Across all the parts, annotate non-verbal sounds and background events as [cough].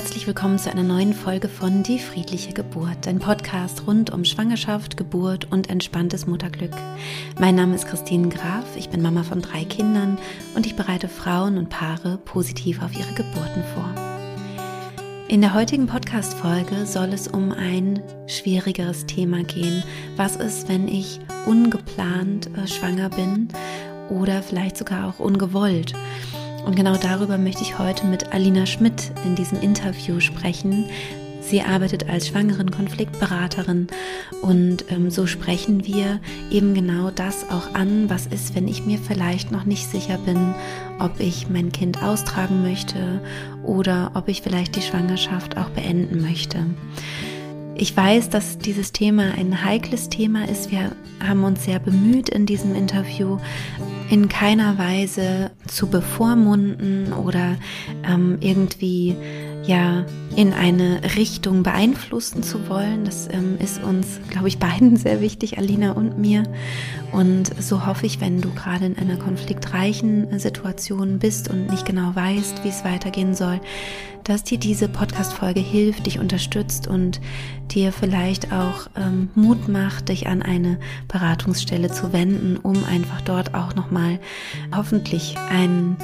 herzlich willkommen zu einer neuen Folge von Die friedliche Geburt, ein Podcast rund um Schwangerschaft, Geburt und entspanntes Mutterglück. Mein Name ist Christine Graf, ich bin Mama von drei Kindern und ich bereite Frauen und Paare positiv auf ihre Geburten vor. In der heutigen Podcast-Folge soll es um ein schwierigeres Thema gehen. Was ist, wenn ich ungeplant äh, schwanger bin oder vielleicht sogar auch ungewollt? Und genau darüber möchte ich heute mit Alina Schmidt in diesem Interview sprechen. Sie arbeitet als schwangeren Konfliktberaterin und ähm, so sprechen wir eben genau das auch an, was ist, wenn ich mir vielleicht noch nicht sicher bin, ob ich mein Kind austragen möchte oder ob ich vielleicht die Schwangerschaft auch beenden möchte. Ich weiß, dass dieses Thema ein heikles Thema ist. Wir haben uns sehr bemüht in diesem Interview, in keiner Weise zu bevormunden oder ähm, irgendwie ja in eine Richtung beeinflussen zu wollen. Das ähm, ist uns, glaube ich, beiden [laughs] sehr wichtig, Alina und mir. Und so hoffe ich, wenn du gerade in einer konfliktreichen Situation bist und nicht genau weißt, wie es weitergehen soll, dass dir diese Podcast-Folge hilft, dich unterstützt und dir vielleicht auch ähm, Mut macht, dich an eine Beratungsstelle zu wenden, um einfach dort auch nochmal hoffentlich einen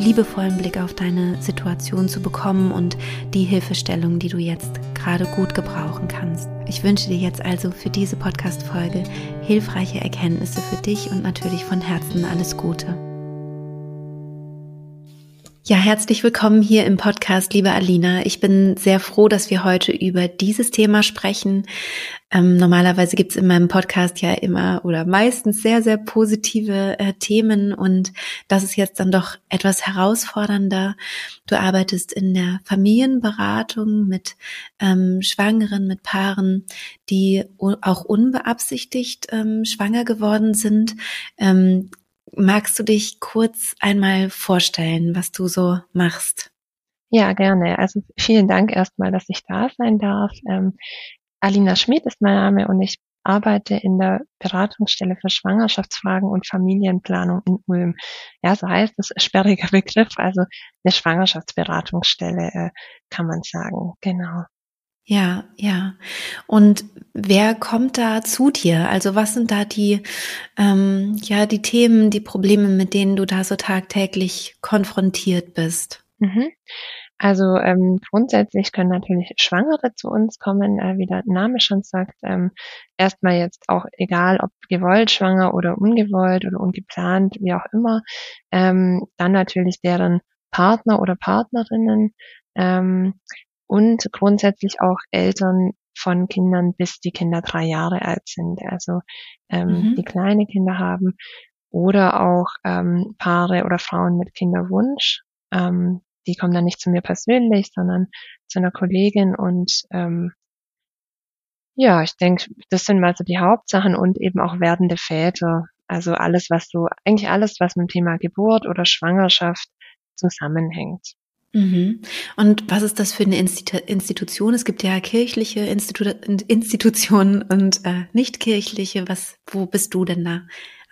liebevollen Blick auf deine Situation zu bekommen und die Hilfestellung, die du jetzt gerade gut gebrauchen kannst. Ich wünsche dir jetzt also für diese Podcast-Folge hilfreiche Erkenntnisse für dich und natürlich von Herzen alles Gute. Ja, herzlich willkommen hier im Podcast, liebe Alina. Ich bin sehr froh, dass wir heute über dieses Thema sprechen. Ähm, normalerweise gibt's in meinem Podcast ja immer oder meistens sehr, sehr positive äh, Themen und das ist jetzt dann doch etwas herausfordernder. Du arbeitest in der Familienberatung mit ähm, Schwangeren, mit Paaren, die auch unbeabsichtigt ähm, schwanger geworden sind. Ähm, Magst du dich kurz einmal vorstellen, was du so machst? Ja, gerne. Also vielen Dank erstmal, dass ich da sein darf. Ähm, Alina Schmid ist mein Name und ich arbeite in der Beratungsstelle für Schwangerschaftsfragen und Familienplanung in Ulm. Ja, so heißt das sperriger [laughs] Begriff, also eine Schwangerschaftsberatungsstelle äh, kann man sagen. Genau. Ja, ja. Und wer kommt da zu dir? Also was sind da die, ähm, ja, die Themen, die Probleme, mit denen du da so tagtäglich konfrontiert bist? Mhm. Also ähm, grundsätzlich können natürlich Schwangere zu uns kommen, äh, wie der Name schon sagt. Ähm, erstmal jetzt auch egal, ob gewollt schwanger oder ungewollt oder ungeplant, wie auch immer. Ähm, dann natürlich deren Partner oder Partnerinnen. Ähm, und grundsätzlich auch Eltern von Kindern, bis die Kinder drei Jahre alt sind, also ähm, mhm. die kleine Kinder haben oder auch ähm, Paare oder Frauen mit Kinderwunsch. Ähm, die kommen dann nicht zu mir persönlich, sondern zu einer Kollegin und ähm, ja, ich denke, das sind mal so die Hauptsachen und eben auch werdende Väter. Also alles, was so, eigentlich alles, was mit dem Thema Geburt oder Schwangerschaft zusammenhängt. Mhm. Und was ist das für eine Institution? Es gibt ja kirchliche Institu Institutionen und äh, nicht kirchliche. Was, wo bist du denn da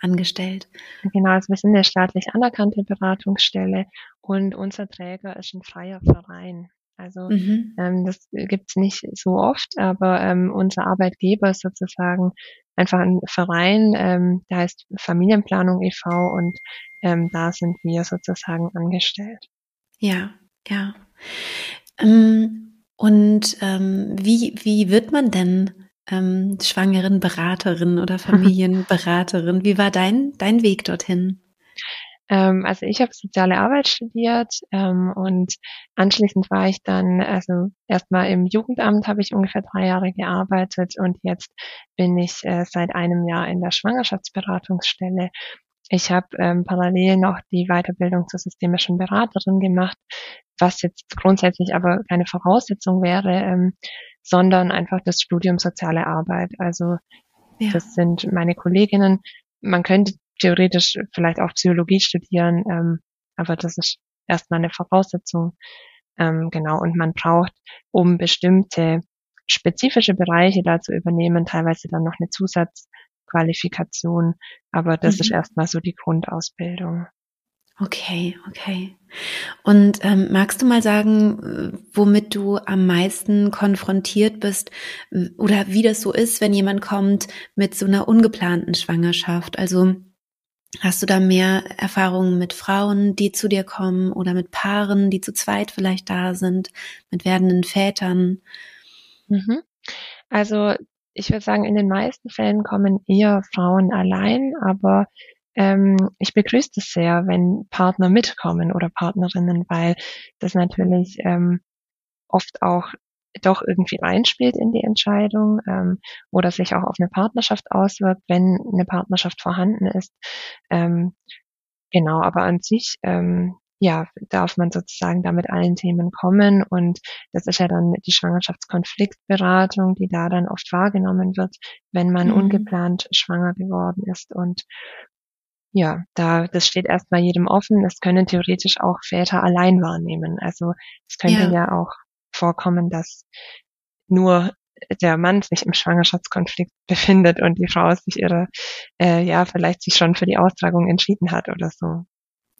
angestellt? Genau, also wir sind eine staatlich anerkannte Beratungsstelle und unser Träger ist ein freier Verein. Also mhm. ähm, das gibt's nicht so oft, aber ähm, unser Arbeitgeber ist sozusagen einfach ein Verein, ähm, der heißt Familienplanung e.V. und ähm, da sind wir sozusagen angestellt. Ja, ja. Ähm, und ähm, wie, wie wird man denn ähm, schwangeren Beraterin oder [laughs] Familienberaterin? Wie war dein, dein Weg dorthin? Ähm, also ich habe soziale Arbeit studiert ähm, und anschließend war ich dann, also erstmal im Jugendamt habe ich ungefähr drei Jahre gearbeitet und jetzt bin ich äh, seit einem Jahr in der Schwangerschaftsberatungsstelle ich habe ähm, parallel noch die Weiterbildung zur systemischen Beraterin gemacht, was jetzt grundsätzlich aber keine Voraussetzung wäre, ähm, sondern einfach das Studium soziale Arbeit. Also ja. das sind meine Kolleginnen. Man könnte theoretisch vielleicht auch Psychologie studieren, ähm, aber das ist erstmal eine Voraussetzung. Ähm, genau, und man braucht, um bestimmte spezifische Bereiche da zu übernehmen, teilweise dann noch eine Zusatz Qualifikation. Aber das mhm. ist erstmal so die Grundausbildung. Okay, okay. Und ähm, magst du mal sagen, äh, womit du am meisten konfrontiert bist oder wie das so ist, wenn jemand kommt mit so einer ungeplanten Schwangerschaft? Also hast du da mehr Erfahrungen mit Frauen, die zu dir kommen oder mit Paaren, die zu zweit vielleicht da sind, mit werdenden Vätern? Mhm. Also ich würde sagen, in den meisten Fällen kommen eher Frauen allein, aber ähm, ich begrüße es sehr, wenn Partner mitkommen oder Partnerinnen, weil das natürlich ähm, oft auch doch irgendwie reinspielt in die Entscheidung ähm, oder sich auch auf eine Partnerschaft auswirkt, wenn eine Partnerschaft vorhanden ist. Ähm, genau, aber an sich ähm, ja, darf man sozusagen da mit allen Themen kommen und das ist ja dann die Schwangerschaftskonfliktberatung, die da dann oft wahrgenommen wird, wenn man mhm. ungeplant schwanger geworden ist und ja, da, das steht erstmal jedem offen. Das können theoretisch auch Väter allein wahrnehmen. Also es könnte ja, ja auch vorkommen, dass nur der Mann sich im Schwangerschaftskonflikt befindet und die Frau sich ihre, äh, ja, vielleicht sich schon für die Austragung entschieden hat oder so.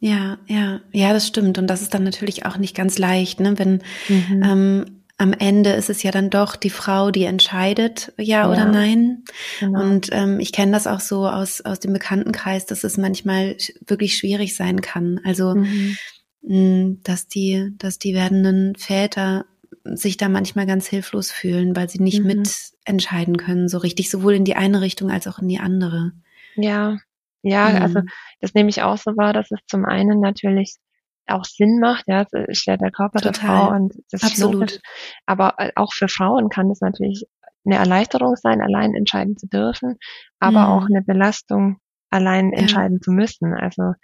Ja, ja, ja, das stimmt. Und das ist dann natürlich auch nicht ganz leicht, ne? Wenn mhm. ähm, am Ende ist es ja dann doch die Frau, die entscheidet, ja, ja. oder nein. Genau. Und ähm, ich kenne das auch so aus, aus dem Bekanntenkreis, dass es manchmal wirklich schwierig sein kann. Also, mhm. mh, dass die, dass die werdenden Väter sich da manchmal ganz hilflos fühlen, weil sie nicht mhm. mitentscheiden können, so richtig, sowohl in die eine Richtung als auch in die andere. Ja, ja, also mhm. also das nehme ich auch so wahr, dass es zum einen natürlich auch Sinn macht, ja, das ist ja der Körper Total. der Frau und das Absolut. ist Aber äh, auch für Frauen kann das natürlich eine Erleichterung sein, allein entscheiden zu dürfen, aber mhm. auch eine Belastung, allein ja. entscheiden zu müssen. Also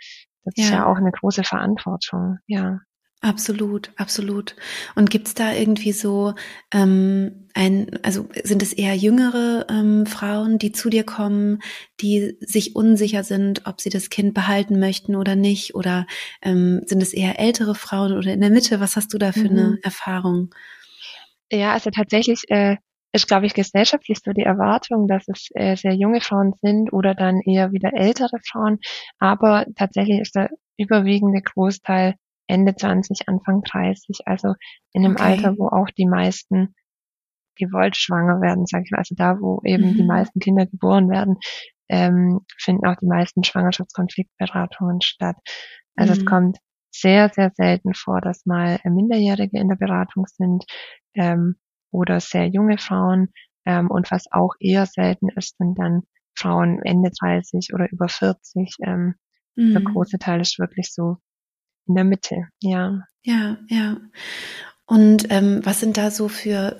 das ja. ist ja auch eine große Verantwortung, ja. Absolut, absolut. Und gibt's da irgendwie so ähm, ein, also sind es eher jüngere ähm, Frauen, die zu dir kommen, die sich unsicher sind, ob sie das Kind behalten möchten oder nicht? Oder ähm, sind es eher ältere Frauen oder in der Mitte? Was hast du da für mhm. eine Erfahrung? Ja, also tatsächlich äh, ist, glaube ich, gesellschaftlich so die Erwartung, dass es äh, sehr junge Frauen sind oder dann eher wieder ältere Frauen. Aber tatsächlich ist der überwiegende Großteil Ende 20, Anfang 30, also in einem okay. Alter, wo auch die meisten gewollt schwanger werden, sage ich mal, also da, wo eben mhm. die meisten Kinder geboren werden, ähm, finden auch die meisten Schwangerschaftskonfliktberatungen statt. Also mhm. es kommt sehr, sehr selten vor, dass mal Minderjährige in der Beratung sind ähm, oder sehr junge Frauen. Ähm, und was auch eher selten ist, sind dann Frauen Ende 30 oder über 40. Ähm, mhm. Der große Teil ist wirklich so in der Mitte, ja. Ja, ja. Und ähm, was sind da so für,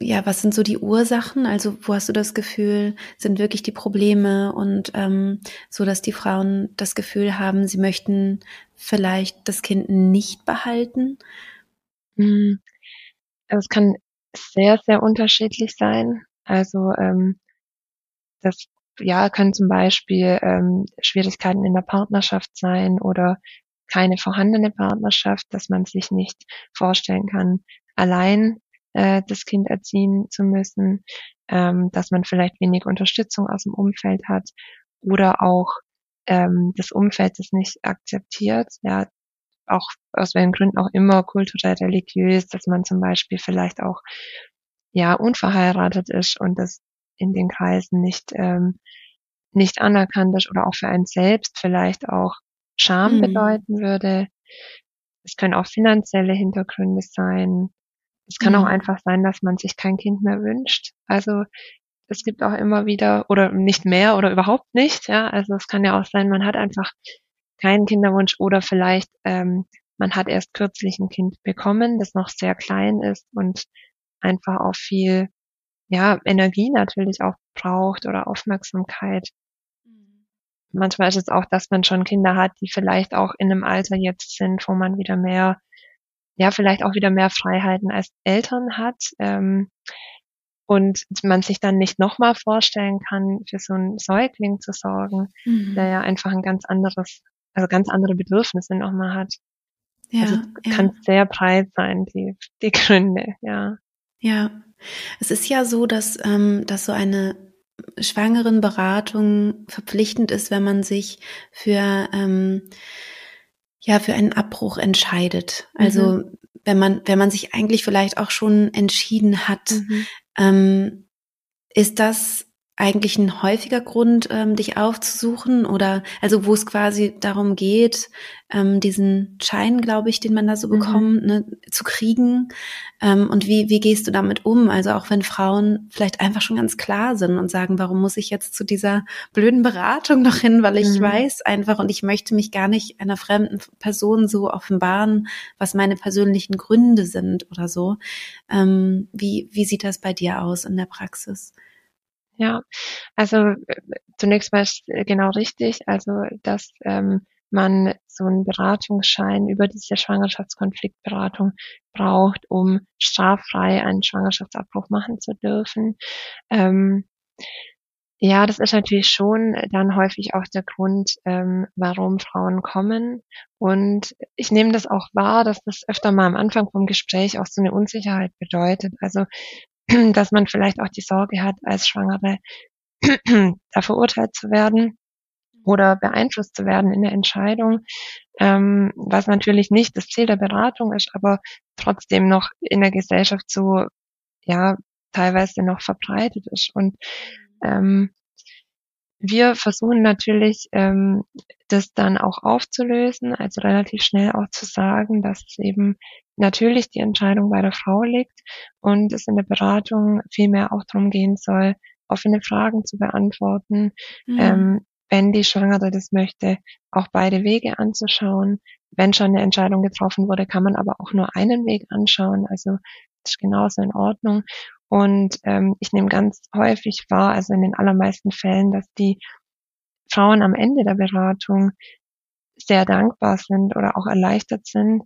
ja, was sind so die Ursachen? Also wo hast du das Gefühl, sind wirklich die Probleme und ähm, so, dass die Frauen das Gefühl haben, sie möchten vielleicht das Kind nicht behalten? Hm. Also es kann sehr, sehr unterschiedlich sein. Also ähm, das ja kann zum Beispiel ähm, Schwierigkeiten in der Partnerschaft sein oder keine vorhandene Partnerschaft, dass man sich nicht vorstellen kann, allein äh, das Kind erziehen zu müssen, ähm, dass man vielleicht wenig Unterstützung aus dem Umfeld hat oder auch ähm, das Umfeld das nicht akzeptiert, ja, auch aus welchen Gründen auch immer, kulturell, religiös, dass man zum Beispiel vielleicht auch ja unverheiratet ist und das in den Kreisen nicht ähm, nicht anerkannt ist oder auch für einen selbst vielleicht auch Scham mhm. bedeuten würde. Es können auch finanzielle Hintergründe sein. Es kann mhm. auch einfach sein, dass man sich kein Kind mehr wünscht. Also es gibt auch immer wieder oder nicht mehr oder überhaupt nicht. Ja, also es kann ja auch sein, man hat einfach keinen Kinderwunsch oder vielleicht ähm, man hat erst kürzlich ein Kind bekommen, das noch sehr klein ist und einfach auch viel ja Energie natürlich auch braucht oder Aufmerksamkeit manchmal ist es auch, dass man schon Kinder hat, die vielleicht auch in einem Alter jetzt sind, wo man wieder mehr, ja, vielleicht auch wieder mehr Freiheiten als Eltern hat. Ähm, und man sich dann nicht nochmal vorstellen kann, für so einen Säugling zu sorgen, mhm. der ja einfach ein ganz anderes, also ganz andere Bedürfnisse nochmal hat. Ja, also ja. kann sehr breit sein, die, die Gründe, ja. Ja, es ist ja so, dass, ähm, dass so eine Schwangerenberatung verpflichtend ist, wenn man sich für ähm, ja für einen Abbruch entscheidet. Also mhm. wenn man, wenn man sich eigentlich vielleicht auch schon entschieden hat, mhm. ähm, ist das eigentlich ein häufiger Grund, ähm, dich aufzusuchen oder also wo es quasi darum geht, ähm, diesen Schein, glaube ich, den man da so mhm. bekommt, ne, zu kriegen. Ähm, und wie, wie gehst du damit um? Also auch wenn Frauen vielleicht einfach schon ganz klar sind und sagen, warum muss ich jetzt zu dieser blöden Beratung noch hin, weil ich mhm. weiß einfach und ich möchte mich gar nicht einer fremden Person so offenbaren, was meine persönlichen Gründe sind oder so. Ähm, wie, wie sieht das bei dir aus in der Praxis? Ja, also äh, zunächst mal äh, genau richtig, also dass ähm, man so einen Beratungsschein über diese Schwangerschaftskonfliktberatung braucht, um straffrei einen Schwangerschaftsabbruch machen zu dürfen. Ähm, ja, das ist natürlich schon dann häufig auch der Grund, ähm, warum Frauen kommen. Und ich nehme das auch wahr, dass das öfter mal am Anfang vom Gespräch auch so eine Unsicherheit bedeutet. Also [clears throat] dass man vielleicht auch die Sorge hat, als Schwangere [clears throat] da verurteilt zu werden oder beeinflusst zu werden in der Entscheidung, ähm, was natürlich nicht das Ziel der Beratung ist, aber trotzdem noch in der Gesellschaft so, ja, teilweise noch verbreitet ist. Und ähm, wir versuchen natürlich, ähm, das dann auch aufzulösen, also relativ schnell auch zu sagen, dass es eben natürlich die Entscheidung bei der Frau liegt und es in der Beratung vielmehr auch darum gehen soll, offene Fragen zu beantworten, mhm. ähm, wenn die Schwangere das möchte, auch beide Wege anzuschauen. Wenn schon eine Entscheidung getroffen wurde, kann man aber auch nur einen Weg anschauen. Also das ist genauso in Ordnung. Und ähm, ich nehme ganz häufig wahr, also in den allermeisten Fällen, dass die Frauen am Ende der Beratung sehr dankbar sind oder auch erleichtert sind,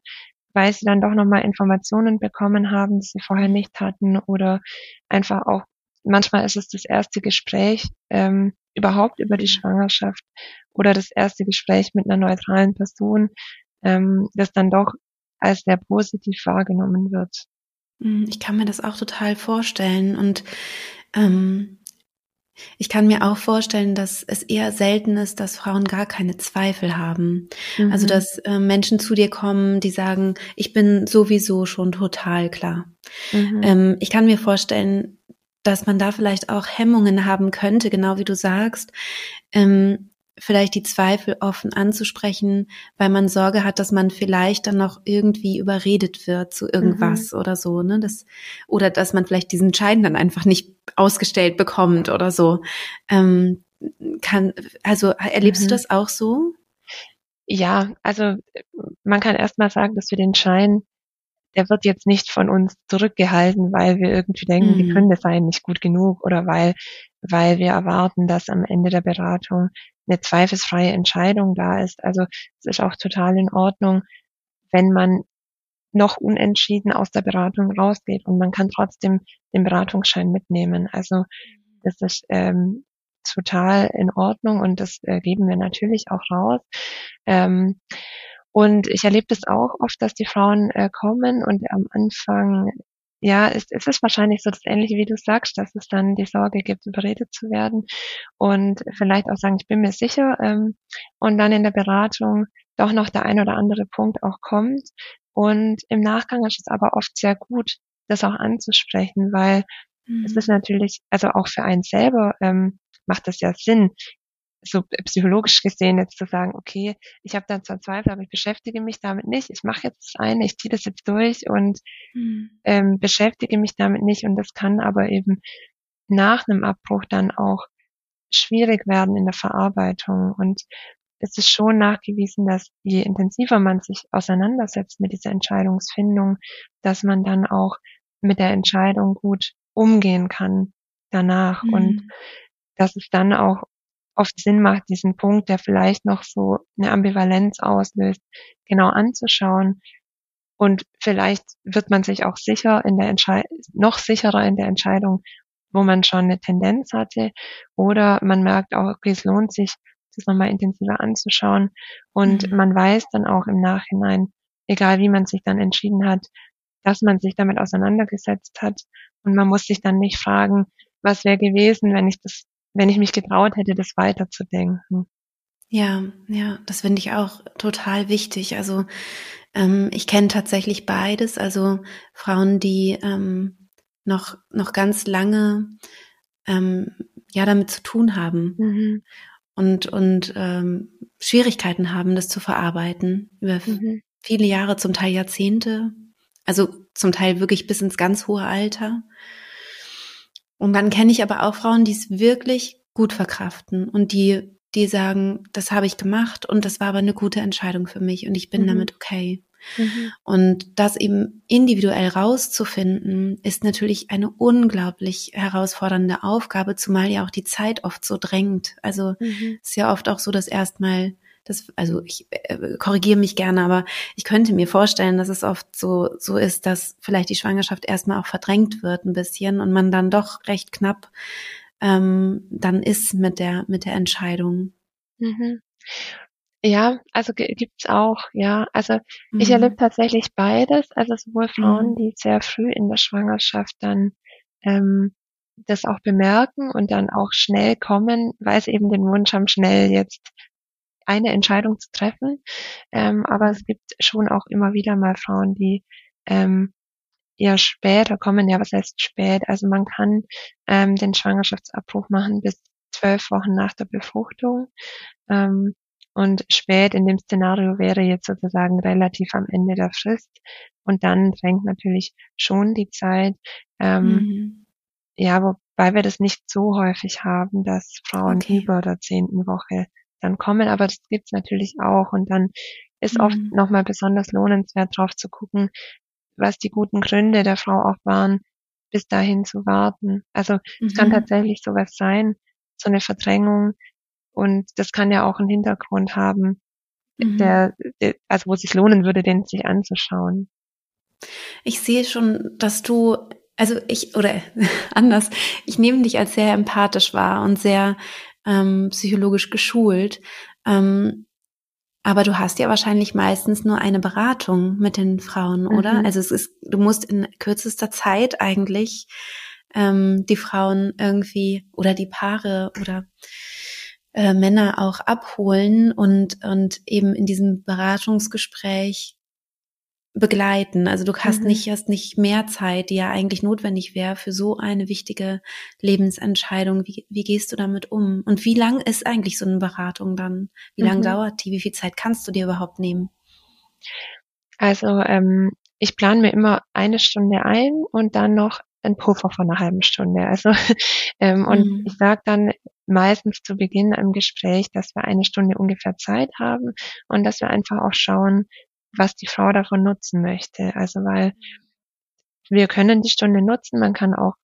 weil sie dann doch nochmal Informationen bekommen haben, die sie vorher nicht hatten oder einfach auch, manchmal ist es das erste Gespräch ähm, überhaupt über die Schwangerschaft oder das erste Gespräch mit einer neutralen Person, ähm, das dann doch als sehr positiv wahrgenommen wird. Hm, ich kann mir das auch total vorstellen und ähm, ich kann mir auch vorstellen, dass es eher selten ist, dass Frauen gar keine Zweifel haben. Mhm. Also dass äh, Menschen zu dir kommen, die sagen, ich bin sowieso schon total klar. Mhm. Ähm, ich kann mir vorstellen, dass man da vielleicht auch Hemmungen haben könnte, genau wie du sagst, ähm, vielleicht die Zweifel offen anzusprechen, weil man Sorge hat, dass man vielleicht dann noch irgendwie überredet wird zu irgendwas mhm. oder so, ne? Das, oder dass man vielleicht diesen Schein dann einfach nicht ausgestellt bekommt oder so. Ähm, kann, also erlebst mhm. du das auch so? Ja, also man kann erstmal sagen, dass wir den Schein, der wird jetzt nicht von uns zurückgehalten, weil wir irgendwie denken, mhm. die Gründe seien nicht gut genug oder weil, weil wir erwarten, dass am Ende der Beratung eine zweifelsfreie Entscheidung da ist. Also es ist auch total in Ordnung, wenn man noch unentschieden aus der Beratung rausgeht und man kann trotzdem den Beratungsschein mitnehmen. Also das ist ähm, total in Ordnung und das äh, geben wir natürlich auch raus. Ähm, und ich erlebe das auch oft, dass die Frauen äh, kommen und am Anfang ja, es, es ist wahrscheinlich so das Ähnliche, wie du sagst, dass es dann die Sorge gibt, überredet zu werden und vielleicht auch sagen, ich bin mir sicher ähm, und dann in der Beratung doch noch der ein oder andere Punkt auch kommt. Und im Nachgang ist es aber oft sehr gut, das auch anzusprechen, weil mhm. es ist natürlich, also auch für einen selber ähm, macht das ja Sinn, so psychologisch gesehen jetzt zu sagen, okay, ich habe da zwar Zweifel, aber ich beschäftige mich damit nicht. Ich mache jetzt das eine, ich ziehe das jetzt durch und mhm. ähm, beschäftige mich damit nicht. Und das kann aber eben nach einem Abbruch dann auch schwierig werden in der Verarbeitung. Und es ist schon nachgewiesen, dass je intensiver man sich auseinandersetzt mit dieser Entscheidungsfindung, dass man dann auch mit der Entscheidung gut umgehen kann danach mhm. und dass es dann auch oft Sinn macht, diesen Punkt, der vielleicht noch so eine Ambivalenz auslöst, genau anzuschauen. Und vielleicht wird man sich auch sicher in der Entscheidung, noch sicherer in der Entscheidung, wo man schon eine Tendenz hatte. Oder man merkt auch, okay, es lohnt sich, das nochmal intensiver anzuschauen. Und mhm. man weiß dann auch im Nachhinein, egal wie man sich dann entschieden hat, dass man sich damit auseinandergesetzt hat. Und man muss sich dann nicht fragen, was wäre gewesen, wenn ich das wenn ich mich getraut hätte, das weiterzudenken. Ja, ja, das finde ich auch total wichtig. Also ähm, ich kenne tatsächlich beides, also Frauen, die ähm, noch, noch ganz lange ähm, ja damit zu tun haben mhm. und, und ähm, Schwierigkeiten haben, das zu verarbeiten über mhm. viele Jahre, zum Teil Jahrzehnte, also zum Teil wirklich bis ins ganz hohe Alter. Und dann kenne ich aber auch Frauen, die es wirklich gut verkraften und die die sagen, das habe ich gemacht und das war aber eine gute Entscheidung für mich und ich bin mhm. damit okay. Mhm. Und das eben individuell rauszufinden, ist natürlich eine unglaublich herausfordernde Aufgabe, zumal ja auch die Zeit oft so drängt. Also mhm. ist ja oft auch so, dass erstmal das, also ich äh, korrigiere mich gerne, aber ich könnte mir vorstellen, dass es oft so, so ist, dass vielleicht die Schwangerschaft erstmal auch verdrängt wird ein bisschen und man dann doch recht knapp ähm, dann ist mit der, mit der Entscheidung. Mhm. Ja, also gibt's auch, ja. Also mhm. ich erlebe tatsächlich beides. Also sowohl Frauen, mhm. die sehr früh in der Schwangerschaft dann ähm, das auch bemerken und dann auch schnell kommen, weil sie eben den Wunsch haben, schnell jetzt eine Entscheidung zu treffen. Ähm, aber es gibt schon auch immer wieder mal Frauen, die ähm, eher später kommen. Ja, was heißt spät? Also man kann ähm, den Schwangerschaftsabbruch machen bis zwölf Wochen nach der Befruchtung. Ähm, und spät in dem Szenario wäre jetzt sozusagen relativ am Ende der Frist. Und dann drängt natürlich schon die Zeit. Ähm, mhm. Ja, wobei wir das nicht so häufig haben, dass Frauen okay. über der zehnten Woche dann kommen. Aber das gibt's natürlich auch. Und dann ist mhm. oft nochmal besonders lohnenswert drauf zu gucken, was die guten Gründe der Frau auch waren, bis dahin zu warten. Also mhm. es kann mhm. tatsächlich sowas sein, so eine Verdrängung. Und das kann ja auch einen Hintergrund haben, mhm. der, der, also wo es sich lohnen würde, den sich anzuschauen. Ich sehe schon, dass du, also ich, oder [laughs] anders, ich nehme dich als sehr empathisch wahr und sehr ähm, psychologisch geschult. Ähm, aber du hast ja wahrscheinlich meistens nur eine Beratung mit den Frauen, oder? Mhm. Also es ist, du musst in kürzester Zeit eigentlich ähm, die Frauen irgendwie oder die Paare oder äh, Männer auch abholen und, und eben in diesem Beratungsgespräch begleiten. Also du hast mhm. nicht, hast nicht mehr Zeit, die ja eigentlich notwendig wäre für so eine wichtige Lebensentscheidung. Wie, wie gehst du damit um? Und wie lang ist eigentlich so eine Beratung dann? Wie mhm. lang dauert die? Wie viel Zeit kannst du dir überhaupt nehmen? Also ähm, ich plane mir immer eine Stunde ein und dann noch ein Puffer von einer halben Stunde. Also [laughs] ähm, und mhm. ich sage dann meistens zu Beginn im Gespräch, dass wir eine Stunde ungefähr Zeit haben und dass wir einfach auch schauen, was die Frau davon nutzen möchte. Also weil wir können die Stunde nutzen, man kann auch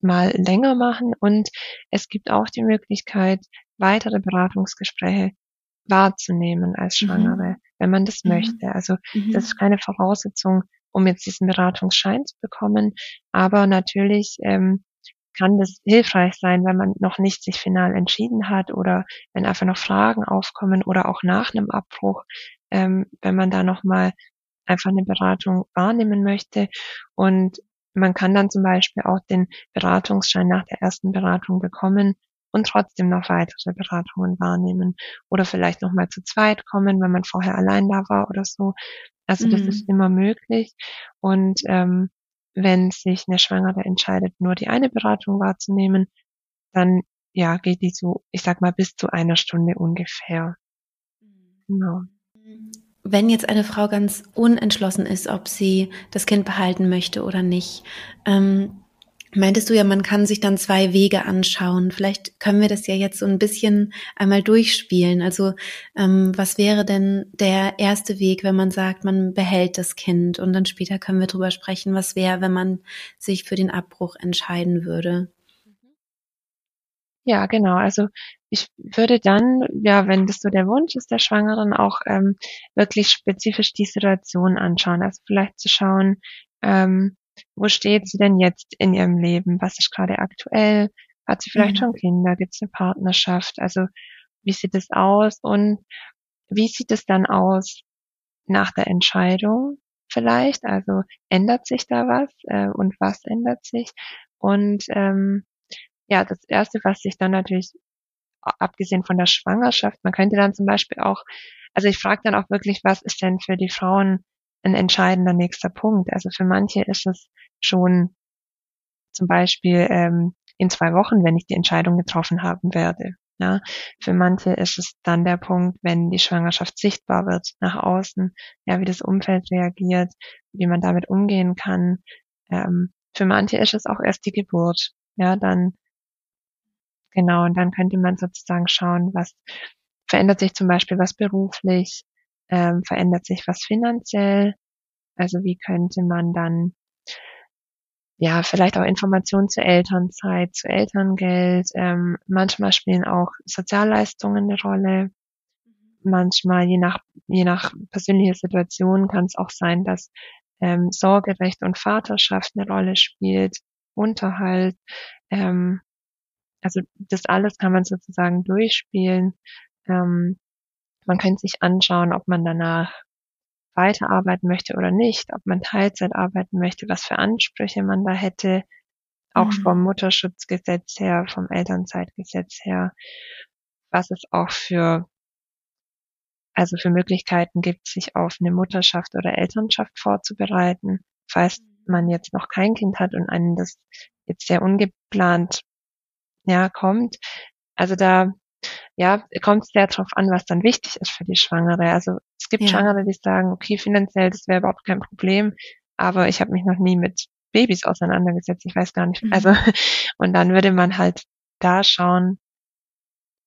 mal länger machen und es gibt auch die Möglichkeit, weitere Beratungsgespräche wahrzunehmen als mhm. Schwangere, mhm. wenn man das mhm. möchte. Also mhm. das ist keine Voraussetzung, um jetzt diesen Beratungsschein zu bekommen, aber natürlich ähm, kann das hilfreich sein, wenn man noch nicht sich final entschieden hat oder wenn einfach noch Fragen aufkommen oder auch nach einem Abbruch, ähm, wenn man da nochmal einfach eine Beratung wahrnehmen möchte. Und man kann dann zum Beispiel auch den Beratungsschein nach der ersten Beratung bekommen und trotzdem noch weitere Beratungen wahrnehmen oder vielleicht nochmal zu zweit kommen, wenn man vorher allein da war oder so. Also das mhm. ist immer möglich. Und ähm, wenn sich eine Schwangere entscheidet, nur die eine Beratung wahrzunehmen, dann ja geht die so, ich sag mal, bis zu einer Stunde ungefähr. Genau. Wenn jetzt eine Frau ganz unentschlossen ist, ob sie das Kind behalten möchte oder nicht, ähm, meintest du ja, man kann sich dann zwei Wege anschauen. Vielleicht können wir das ja jetzt so ein bisschen einmal durchspielen. Also ähm, was wäre denn der erste Weg, wenn man sagt, man behält das Kind und dann später können wir drüber sprechen, was wäre, wenn man sich für den Abbruch entscheiden würde? Ja, genau. Also ich würde dann, ja, wenn das so der Wunsch ist der Schwangeren, auch ähm, wirklich spezifisch die Situation anschauen. Also vielleicht zu schauen, ähm, wo steht sie denn jetzt in ihrem Leben? Was ist gerade aktuell? Hat sie vielleicht mhm. schon Kinder? Gibt es eine Partnerschaft? Also wie sieht es aus? Und wie sieht es dann aus nach der Entscheidung vielleicht? Also ändert sich da was? Äh, und was ändert sich? Und ähm, ja, das Erste, was sich dann natürlich abgesehen von der Schwangerschaft. Man könnte dann zum Beispiel auch, also ich frage dann auch wirklich, was ist denn für die Frauen ein entscheidender nächster Punkt? Also für manche ist es schon zum Beispiel ähm, in zwei Wochen, wenn ich die Entscheidung getroffen haben werde. Ja, für manche ist es dann der Punkt, wenn die Schwangerschaft sichtbar wird nach außen, ja, wie das Umfeld reagiert, wie man damit umgehen kann. Ähm, für manche ist es auch erst die Geburt. Ja, dann genau, und dann könnte man sozusagen schauen, was verändert sich zum Beispiel was beruflich, ähm, verändert sich was finanziell, also wie könnte man dann ja, vielleicht auch Informationen zur Elternzeit, zu Elterngeld. Ähm, manchmal spielen auch Sozialleistungen eine Rolle. Manchmal, je nach, je nach persönlicher Situation, kann es auch sein, dass ähm, Sorgerecht und Vaterschaft eine Rolle spielt, Unterhalt. Ähm, also das alles kann man sozusagen durchspielen. Ähm, man könnte sich anschauen, ob man danach weiterarbeiten möchte oder nicht, ob man Teilzeit arbeiten möchte, was für Ansprüche man da hätte, auch mhm. vom Mutterschutzgesetz her, vom Elternzeitgesetz her, was es auch für also für Möglichkeiten gibt, sich auf eine Mutterschaft oder Elternschaft vorzubereiten, falls man jetzt noch kein Kind hat und einen das jetzt sehr ungeplant ja kommt. Also da ja, kommt sehr darauf an, was dann wichtig ist für die Schwangere. Also es gibt ja. Schwangere, die sagen, okay, finanziell, das wäre überhaupt kein Problem, aber ich habe mich noch nie mit Babys auseinandergesetzt, ich weiß gar nicht. Mhm. Also, [laughs] und dann würde man halt da schauen,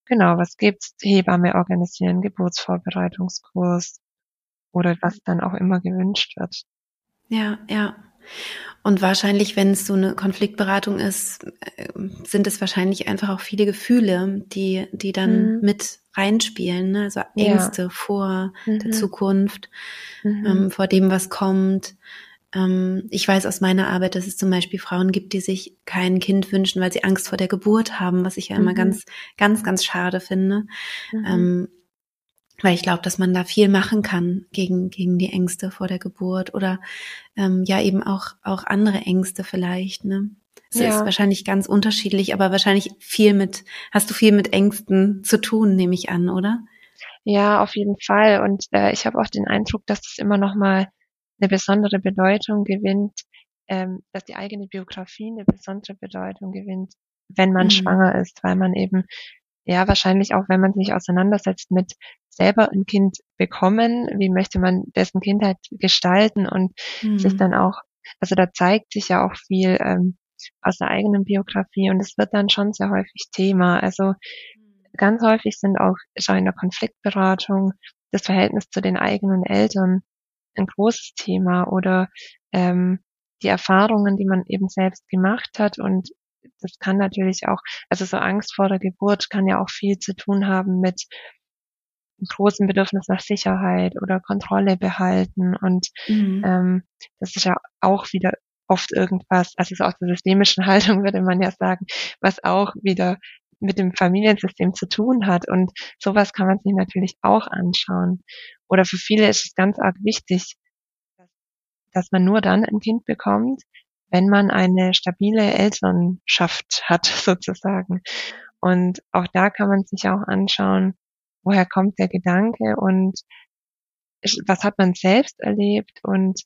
genau, was gibt's? Hebamme organisieren, Geburtsvorbereitungskurs oder was dann auch immer gewünscht wird. Ja, ja. Und wahrscheinlich, wenn es so eine Konfliktberatung ist, äh, sind es wahrscheinlich einfach auch viele Gefühle, die, die dann mhm. mit reinspielen. Ne? Also Ängste ja. vor mhm. der Zukunft, mhm. ähm, vor dem, was kommt. Ähm, ich weiß aus meiner Arbeit, dass es zum Beispiel Frauen gibt, die sich kein Kind wünschen, weil sie Angst vor der Geburt haben, was ich ja immer mhm. ganz, ganz, ganz schade finde. Mhm. Ähm, weil ich glaube, dass man da viel machen kann gegen, gegen die Ängste vor der Geburt oder ähm, ja eben auch, auch andere Ängste vielleicht. Ne? Es ja. ist wahrscheinlich ganz unterschiedlich, aber wahrscheinlich viel mit, hast du viel mit Ängsten zu tun, nehme ich an, oder? Ja, auf jeden Fall. Und äh, ich habe auch den Eindruck, dass das immer noch mal eine besondere Bedeutung gewinnt, ähm, dass die eigene Biografie eine besondere Bedeutung gewinnt, wenn man mhm. schwanger ist, weil man eben ja wahrscheinlich auch, wenn man sich auseinandersetzt mit selber ein Kind bekommen, wie möchte man dessen Kindheit gestalten und mhm. sich dann auch, also da zeigt sich ja auch viel ähm, aus der eigenen Biografie und es wird dann schon sehr häufig Thema. Also ganz häufig sind auch schon in der Konfliktberatung das Verhältnis zu den eigenen Eltern ein großes Thema oder ähm, die Erfahrungen, die man eben selbst gemacht hat und das kann natürlich auch, also so Angst vor der Geburt kann ja auch viel zu tun haben mit großen Bedürfnis nach Sicherheit oder Kontrolle behalten. Und mhm. ähm, das ist ja auch wieder oft irgendwas, also so aus der systemischen [laughs] Haltung würde man ja sagen, was auch wieder mit dem Familiensystem zu tun hat. Und sowas kann man sich natürlich auch anschauen. Oder für viele ist es ganz arg wichtig, dass man nur dann ein Kind bekommt, wenn man eine stabile Elternschaft hat, [laughs] sozusagen. Und auch da kann man sich auch anschauen, woher kommt der Gedanke und was hat man selbst erlebt und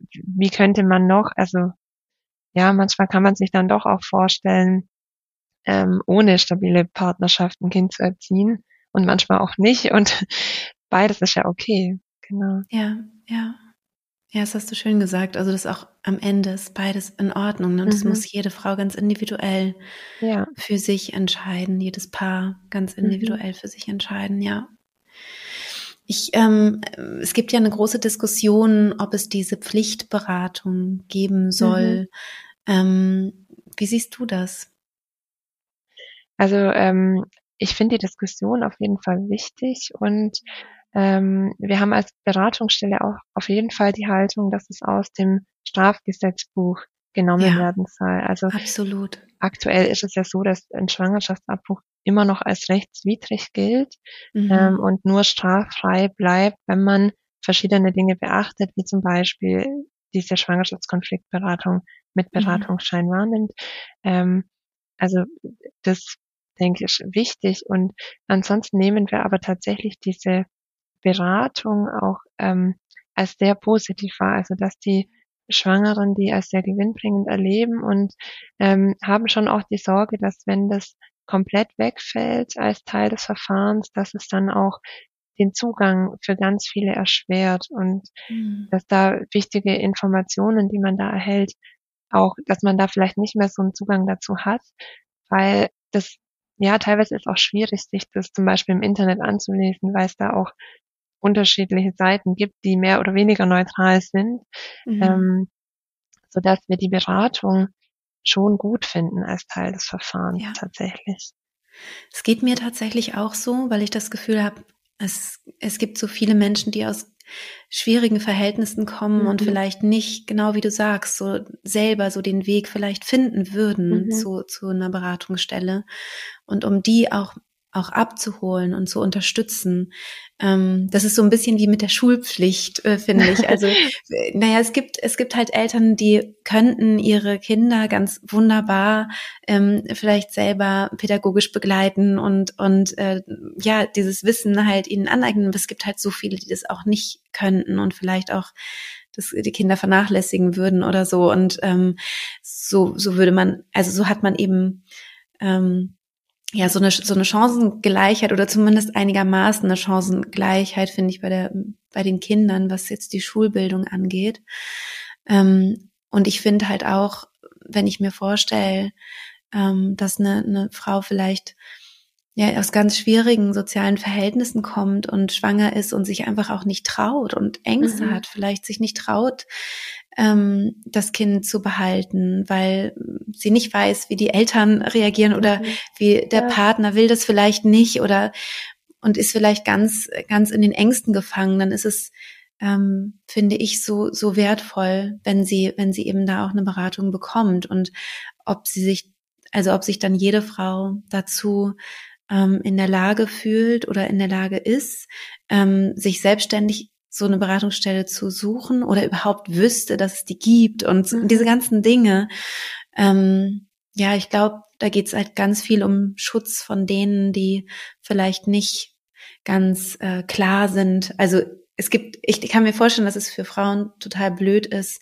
wie könnte man noch, also ja, manchmal kann man sich dann doch auch vorstellen, ähm, ohne stabile Partnerschaft ein Kind zu erziehen und manchmal auch nicht und [laughs] beides ist ja okay, genau. Ja, ja. Ja, das hast du schön gesagt. Also das auch am Ende ist beides in Ordnung. Ne? Und das mhm. muss jede Frau ganz individuell ja. für sich entscheiden, jedes Paar ganz mhm. individuell mhm. für sich entscheiden, ja. Ich, ähm, es gibt ja eine große Diskussion, ob es diese Pflichtberatung geben soll. Mhm. Ähm, wie siehst du das? Also ähm, ich finde die Diskussion auf jeden Fall wichtig und ähm, wir haben als Beratungsstelle auch auf jeden Fall die Haltung, dass es aus dem Strafgesetzbuch genommen ja, werden soll. Also absolut. Aktuell ist es ja so, dass ein Schwangerschaftsabbruch immer noch als rechtswidrig gilt mhm. ähm, und nur straffrei bleibt, wenn man verschiedene Dinge beachtet, wie zum Beispiel diese Schwangerschaftskonfliktberatung mit mhm. Beratungsschein mhm. wahrnimmt. Ähm, also das denke ich, wichtig. Und ansonsten nehmen wir aber tatsächlich diese Beratung auch ähm, als sehr positiv wahr. Also dass die Schwangeren die als sehr gewinnbringend erleben und ähm, haben schon auch die Sorge, dass wenn das komplett wegfällt als Teil des Verfahrens, dass es dann auch den Zugang für ganz viele erschwert und mhm. dass da wichtige Informationen, die man da erhält, auch, dass man da vielleicht nicht mehr so einen Zugang dazu hat, weil das ja teilweise ist auch schwierig, sich das zum Beispiel im Internet anzulesen, weil es da auch unterschiedliche Seiten gibt, die mehr oder weniger neutral sind, mhm. ähm, so dass wir die Beratung schon gut finden als Teil des Verfahrens ja. tatsächlich. Es geht mir tatsächlich auch so, weil ich das Gefühl habe, es, es gibt so viele Menschen, die aus schwierigen Verhältnissen kommen mhm. und vielleicht nicht, genau wie du sagst, so selber so den Weg vielleicht finden würden mhm. zu, zu einer Beratungsstelle. Und um die auch auch abzuholen und zu unterstützen. Ähm, das ist so ein bisschen wie mit der Schulpflicht, äh, finde ich. Also, [laughs] naja, es gibt, es gibt halt Eltern, die könnten ihre Kinder ganz wunderbar ähm, vielleicht selber pädagogisch begleiten und, und äh, ja, dieses Wissen halt ihnen aneignen. Aber es gibt halt so viele, die das auch nicht könnten und vielleicht auch das, die Kinder vernachlässigen würden oder so. Und ähm, so, so würde man, also so hat man eben ähm, ja, so eine, so eine Chancengleichheit oder zumindest einigermaßen eine Chancengleichheit, finde ich, bei der, bei den Kindern, was jetzt die Schulbildung angeht. Ähm, und ich finde halt auch, wenn ich mir vorstelle, ähm, dass eine, eine Frau vielleicht ja aus ganz schwierigen sozialen Verhältnissen kommt und schwanger ist und sich einfach auch nicht traut und Ängste mhm. hat, vielleicht sich nicht traut, ähm, das Kind zu behalten, weil sie nicht weiß, wie die Eltern reagieren oder mhm. wie der ja. Partner will das vielleicht nicht oder und ist vielleicht ganz, ganz in den Ängsten gefangen, dann ist es, ähm, finde ich, so, so wertvoll, wenn sie, wenn sie eben da auch eine Beratung bekommt und ob sie sich, also ob sich dann jede Frau dazu ähm, in der Lage fühlt oder in der Lage ist, ähm, sich selbstständig so eine Beratungsstelle zu suchen oder überhaupt wüsste, dass es die gibt und mhm. diese ganzen Dinge. Ähm, ja, ich glaube, da geht es halt ganz viel um Schutz von denen, die vielleicht nicht ganz äh, klar sind. Also es gibt, ich kann mir vorstellen, dass es für Frauen total blöd ist,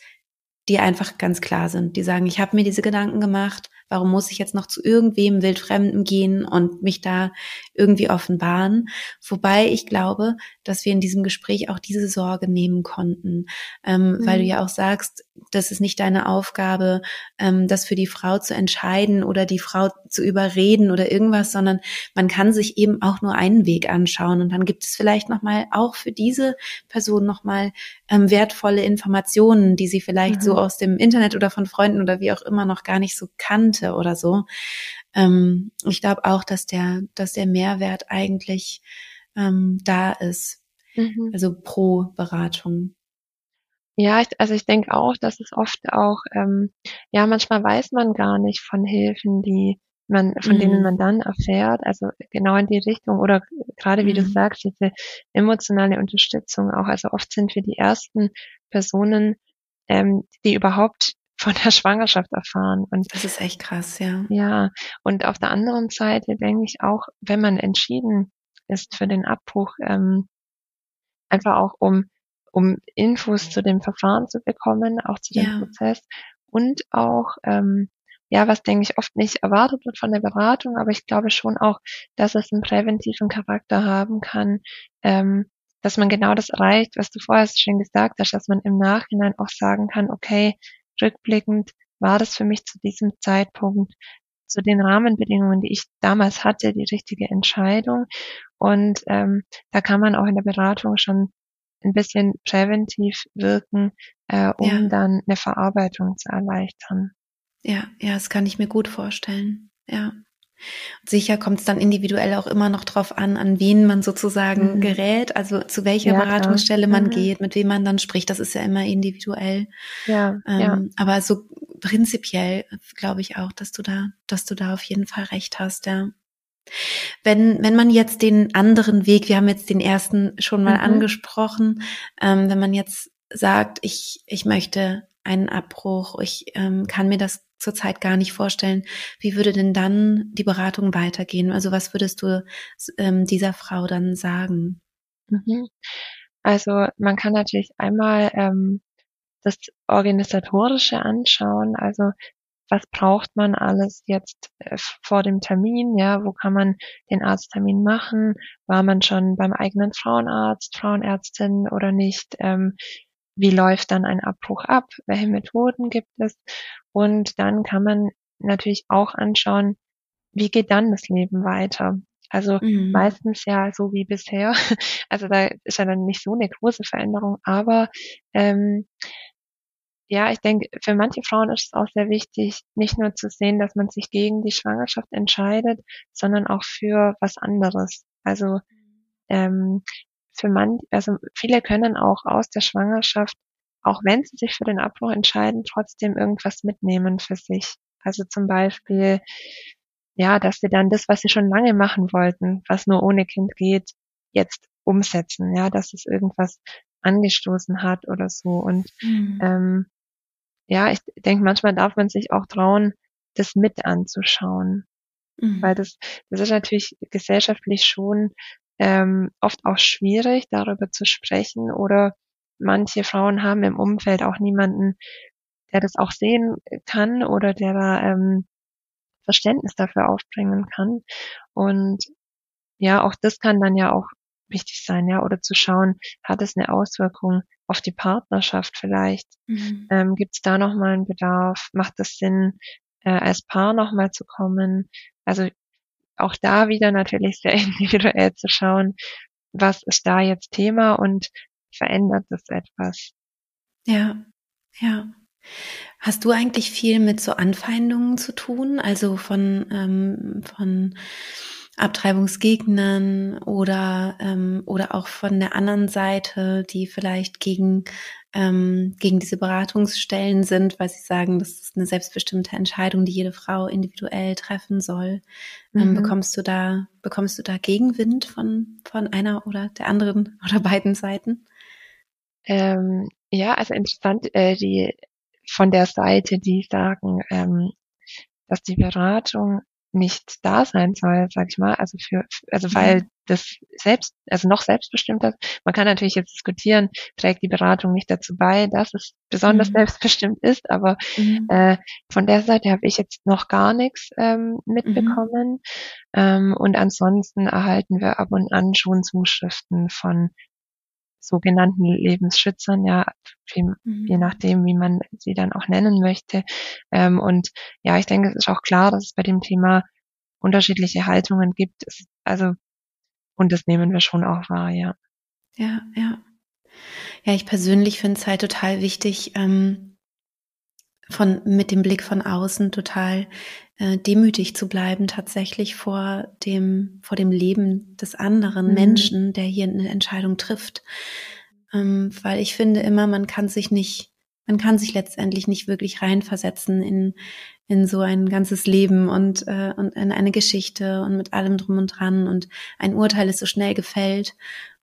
die einfach ganz klar sind, die sagen, ich habe mir diese Gedanken gemacht, Warum muss ich jetzt noch zu irgendwem Wildfremden gehen und mich da irgendwie offenbaren? Wobei ich glaube, dass wir in diesem Gespräch auch diese Sorge nehmen konnten, ähm, mhm. weil du mhm. ja auch sagst, das ist nicht deine Aufgabe, ähm, das für die Frau zu entscheiden oder die Frau zu überreden oder irgendwas, sondern man kann sich eben auch nur einen Weg anschauen und dann gibt es vielleicht noch mal auch für diese Person noch mal ähm, wertvolle Informationen, die sie vielleicht mhm. so aus dem Internet oder von Freunden oder wie auch immer noch gar nicht so kannte oder so. Ähm, ich glaube auch, dass der, dass der Mehrwert eigentlich ähm, da ist. Mhm. Also pro Beratung. Ja, ich, also ich denke auch, dass es oft auch, ähm, ja, manchmal weiß man gar nicht von Hilfen, die man, von mhm. denen man dann erfährt, also genau in die Richtung oder gerade wie mhm. du sagst, diese emotionale Unterstützung auch. Also oft sind wir die ersten Personen, ähm, die überhaupt [laughs] von der Schwangerschaft erfahren. Und das ist echt krass, ja. Ja. Und auf der anderen Seite denke ich auch, wenn man entschieden ist für den Abbruch, ähm, einfach auch um um Infos zu dem Verfahren zu bekommen, auch zu dem ja. Prozess und auch, ähm, ja, was denke ich oft nicht erwartet wird von der Beratung, aber ich glaube schon auch, dass es einen präventiven Charakter haben kann, ähm, dass man genau das erreicht, was du vorher schon gesagt hast, dass man im Nachhinein auch sagen kann, okay, rückblickend war das für mich zu diesem Zeitpunkt zu den Rahmenbedingungen, die ich damals hatte, die richtige Entscheidung. Und ähm, da kann man auch in der Beratung schon ein bisschen präventiv wirken, äh, um ja. dann eine Verarbeitung zu erleichtern. Ja, ja, das kann ich mir gut vorstellen. Ja. Sicher kommt es dann individuell auch immer noch drauf an, an wen man sozusagen mhm. gerät, also zu welcher ja, Beratungsstelle man mhm. geht, mit wem man dann spricht. Das ist ja immer individuell. Ja, ähm, ja. Aber so prinzipiell glaube ich auch, dass du da, dass du da auf jeden Fall recht hast, ja. Wenn, wenn man jetzt den anderen Weg, wir haben jetzt den ersten schon mal mhm. angesprochen, ähm, wenn man jetzt sagt, ich, ich möchte einen Abbruch, ich ähm, kann mir das zurzeit gar nicht vorstellen. Wie würde denn dann die Beratung weitergehen? Also was würdest du ähm, dieser Frau dann sagen? Mhm. Also man kann natürlich einmal ähm, das Organisatorische anschauen. Also was braucht man alles jetzt äh, vor dem Termin? Ja, wo kann man den Arzttermin machen? War man schon beim eigenen Frauenarzt, Frauenärztin oder nicht? Ähm, wie läuft dann ein Abbruch ab? Welche Methoden gibt es? Und dann kann man natürlich auch anschauen, wie geht dann das Leben weiter? Also mhm. meistens ja so wie bisher. [laughs] Also da ist ja dann nicht so eine große Veränderung, aber ähm, ja, ich denke, für manche Frauen ist es auch sehr wichtig, nicht nur zu sehen, dass man sich gegen die Schwangerschaft entscheidet, sondern auch für was anderes. Also ähm, für man, also viele können auch aus der Schwangerschaft, auch wenn sie sich für den Abbruch entscheiden, trotzdem irgendwas mitnehmen für sich. Also zum Beispiel, ja, dass sie dann das, was sie schon lange machen wollten, was nur ohne Kind geht, jetzt umsetzen, ja, dass es irgendwas angestoßen hat oder so. Und mhm. ähm, ja, ich denke, manchmal darf man sich auch trauen, das mit anzuschauen. Mhm. Weil das, das ist natürlich gesellschaftlich schon ähm, oft auch schwierig, darüber zu sprechen. Oder manche Frauen haben im Umfeld auch niemanden, der das auch sehen kann oder der da ähm, Verständnis dafür aufbringen kann. Und ja, auch das kann dann ja auch wichtig sein, ja, oder zu schauen, hat es eine Auswirkung auf die Partnerschaft vielleicht? Mhm. Ähm, Gibt es da nochmal einen Bedarf? Macht es Sinn, äh, als Paar nochmal zu kommen? Also auch da wieder natürlich sehr [laughs] individuell zu schauen, was ist da jetzt Thema und verändert das etwas? Ja, ja. Hast du eigentlich viel mit so Anfeindungen zu tun? Also von, ähm, von Abtreibungsgegnern oder, ähm, oder auch von der anderen Seite, die vielleicht gegen, ähm, gegen diese Beratungsstellen sind, weil sie sagen, das ist eine selbstbestimmte Entscheidung, die jede Frau individuell treffen soll. Ähm, mhm. bekommst du da, bekommst du da Gegenwind von, von einer oder der anderen [laughs] oder beiden Seiten? Ähm, ja, also interessant, äh, die von der Seite, die sagen, ähm, dass die Beratung nicht da sein soll, sag ich mal, also für, also weil mhm. das selbst, also noch selbstbestimmt ist. Man kann natürlich jetzt diskutieren, trägt die Beratung nicht dazu bei, dass es besonders mhm. selbstbestimmt ist, aber mhm. äh, von der Seite habe ich jetzt noch gar nichts ähm, mitbekommen. Mhm. Ähm, und ansonsten erhalten wir ab und an schon Zuschriften von sogenannten Lebensschützern, ja, je, mhm. je nachdem, wie man sie dann auch nennen möchte. Ähm, und ja, ich denke, es ist auch klar, dass es bei dem Thema unterschiedliche Haltungen gibt. Es, also, und das nehmen wir schon auch wahr, ja. Ja, ja. Ja, ich persönlich finde es halt total wichtig, ähm, von mit dem Blick von außen total äh, demütig zu bleiben, tatsächlich vor dem, vor dem Leben des anderen mhm. Menschen, der hier eine Entscheidung trifft. Ähm, weil ich finde immer, man kann sich nicht, man kann sich letztendlich nicht wirklich reinversetzen in, in so ein ganzes Leben und, äh, und in eine Geschichte und mit allem drum und dran und ein Urteil ist so schnell gefällt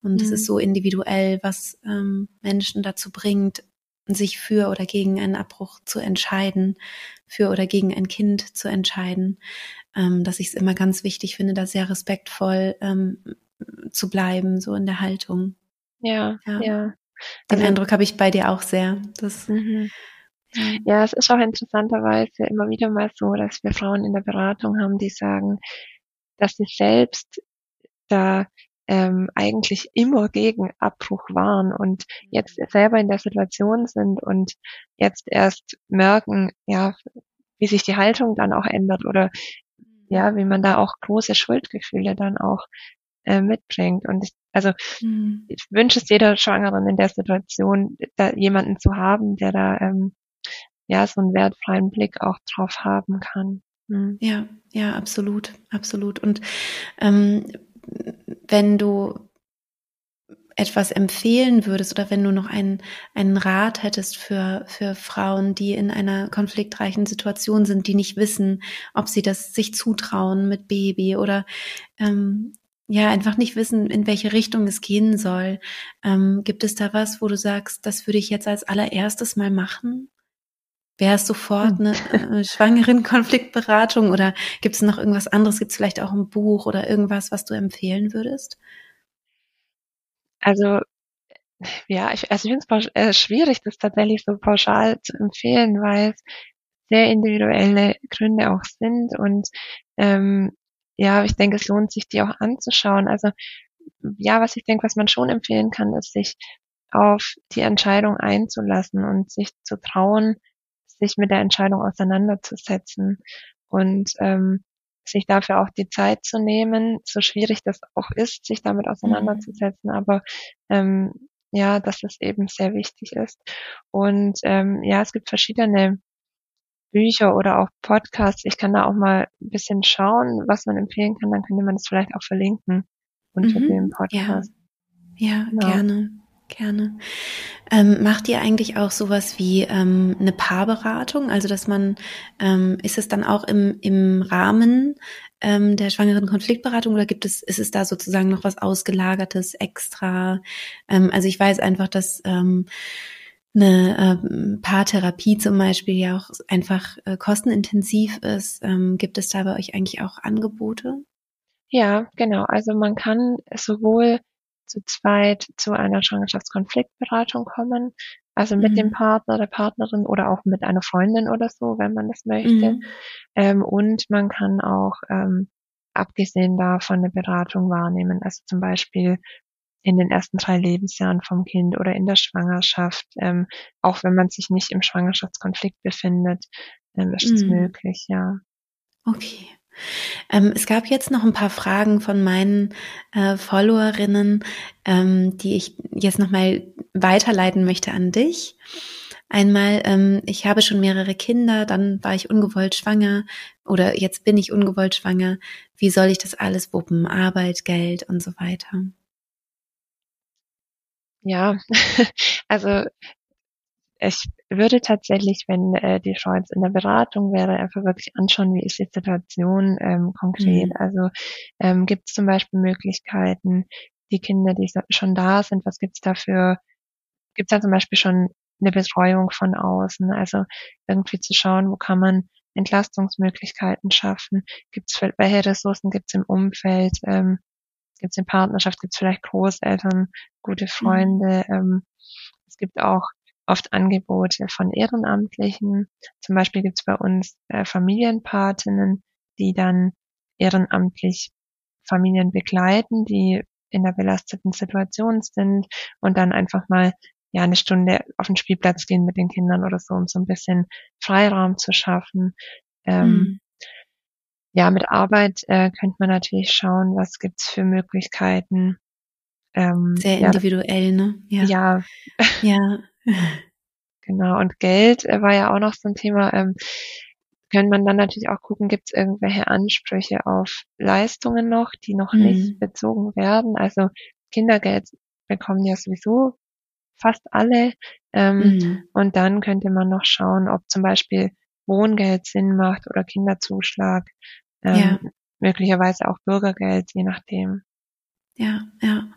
und mhm. es ist mhm. so individuell, was ähm, Menschen dazu bringt, sich für oder gegen einen Abbruch zu entscheiden, für oder gegen ein Kind zu entscheiden, ähm, dass ich es immer ganz wichtig finde, da sehr respektvoll ähm, zu bleiben, so in der Haltung. Ja, ja. ja. Den also, Eindruck habe ich bei dir auch sehr. Das, mhm. ja. ja, es ist auch interessanterweise immer wieder mal so, dass wir Frauen in der Beratung haben, die sagen, dass sie selbst da ähm, eigentlich immer gegen Abbruch waren und jetzt selber in der Situation sind und jetzt erst merken, ja, wie sich die Haltung dann auch ändert oder ja, wie man da auch große Schuldgefühle dann auch äh, mitbringt. Und ich, also mhm. ich wünsche es jeder Schwangeren in der Situation, da jemanden zu haben, der da ähm, ja so einen wertfreien Blick auch drauf haben kann. Mhm. Ja, ja, absolut, absolut. Und ähm, wenn du etwas empfehlen würdest oder wenn du noch einen, einen Rat hättest für, für Frauen, die in einer konfliktreichen Situation sind, die nicht wissen, ob sie das sich zutrauen mit Baby oder ähm, ja, einfach nicht wissen, in welche Richtung es gehen soll. Ähm, gibt es da was, wo du sagst, das würde ich jetzt als allererstes mal machen? Wäre sofort eine äh, Schwangeren-Konfliktberatung oder gibt es noch irgendwas anderes? Gibt es vielleicht auch ein Buch oder irgendwas, was du empfehlen würdest? Also ja, ich, also ich finde es äh, schwierig, das tatsächlich so pauschal zu empfehlen, weil es sehr individuelle Gründe auch sind und ähm, ja, ich denke, es lohnt sich, die auch anzuschauen. Also ja, was ich denke, was man schon empfehlen kann, ist, sich auf die Entscheidung einzulassen und sich zu trauen, sich mit der Entscheidung auseinanderzusetzen und ähm, sich dafür auch die Zeit zu nehmen, so schwierig das auch ist, sich damit auseinanderzusetzen, mhm. aber ähm, ja, dass es eben sehr wichtig ist. Und ähm, ja, es gibt verschiedene Bücher oder auch Podcasts. Ich kann da auch mal ein bisschen schauen, was man empfehlen kann. Dann könnte man das vielleicht auch verlinken unter mhm, dem Podcast. Ja, ja genau. gerne. Gerne. Ähm, macht ihr eigentlich auch sowas wie ähm, eine Paarberatung? Also, dass man, ähm, ist es dann auch im, im Rahmen ähm, der schwangeren Konfliktberatung oder gibt es, ist es da sozusagen noch was Ausgelagertes extra? Ähm, also ich weiß einfach, dass ähm, eine ähm, Paartherapie zum Beispiel ja auch einfach äh, kostenintensiv ist. Ähm, gibt es da bei euch eigentlich auch Angebote? Ja, genau. Also man kann sowohl zu zweit zu einer Schwangerschaftskonfliktberatung kommen, also mit mhm. dem Partner, der Partnerin oder auch mit einer Freundin oder so, wenn man das möchte. Mhm. Ähm, und man kann auch ähm, abgesehen davon eine Beratung wahrnehmen, also zum Beispiel in den ersten drei Lebensjahren vom Kind oder in der Schwangerschaft, ähm, auch wenn man sich nicht im Schwangerschaftskonflikt befindet, ähm, ist es mhm. möglich, ja. Okay. Ähm, es gab jetzt noch ein paar Fragen von meinen äh, Followerinnen, ähm, die ich jetzt nochmal weiterleiten möchte an dich. Einmal, ähm, ich habe schon mehrere Kinder, dann war ich ungewollt schwanger oder jetzt bin ich ungewollt schwanger. Wie soll ich das alles wuppen? Arbeit, Geld und so weiter. Ja, [laughs] also ich würde tatsächlich, wenn äh, die Frau jetzt in der Beratung wäre, einfach wirklich anschauen, wie ist die Situation ähm, konkret. Mhm. Also ähm, gibt es zum Beispiel Möglichkeiten, die Kinder, die schon da sind, was gibt es dafür, gibt es da zum Beispiel schon eine Betreuung von außen, also irgendwie zu schauen, wo kann man Entlastungsmöglichkeiten schaffen, gibt es welche Ressourcen gibt es im Umfeld, ähm, gibt es in Partnerschaft, gibt es vielleicht Großeltern, gute mhm. Freunde, mhm. ähm, es gibt auch oft Angebote von Ehrenamtlichen. Zum Beispiel gibt es bei uns äh, Familienpatinnen, die dann ehrenamtlich Familien begleiten, die in der belasteten Situation sind und dann einfach mal ja eine Stunde auf den Spielplatz gehen mit den Kindern oder so, um so ein bisschen Freiraum zu schaffen. Ähm, mhm. Ja, mit Arbeit äh, könnte man natürlich schauen, was gibt's für Möglichkeiten. Ähm, Sehr individuell, ja, ne? Ja. Ja. ja. Genau, und Geld äh, war ja auch noch so ein Thema. Ähm, kann man dann natürlich auch gucken, gibt es irgendwelche Ansprüche auf Leistungen noch, die noch mhm. nicht bezogen werden. Also Kindergeld bekommen ja sowieso fast alle. Ähm, mhm. Und dann könnte man noch schauen, ob zum Beispiel Wohngeld Sinn macht oder Kinderzuschlag, ähm, ja. möglicherweise auch Bürgergeld, je nachdem. Ja, ja.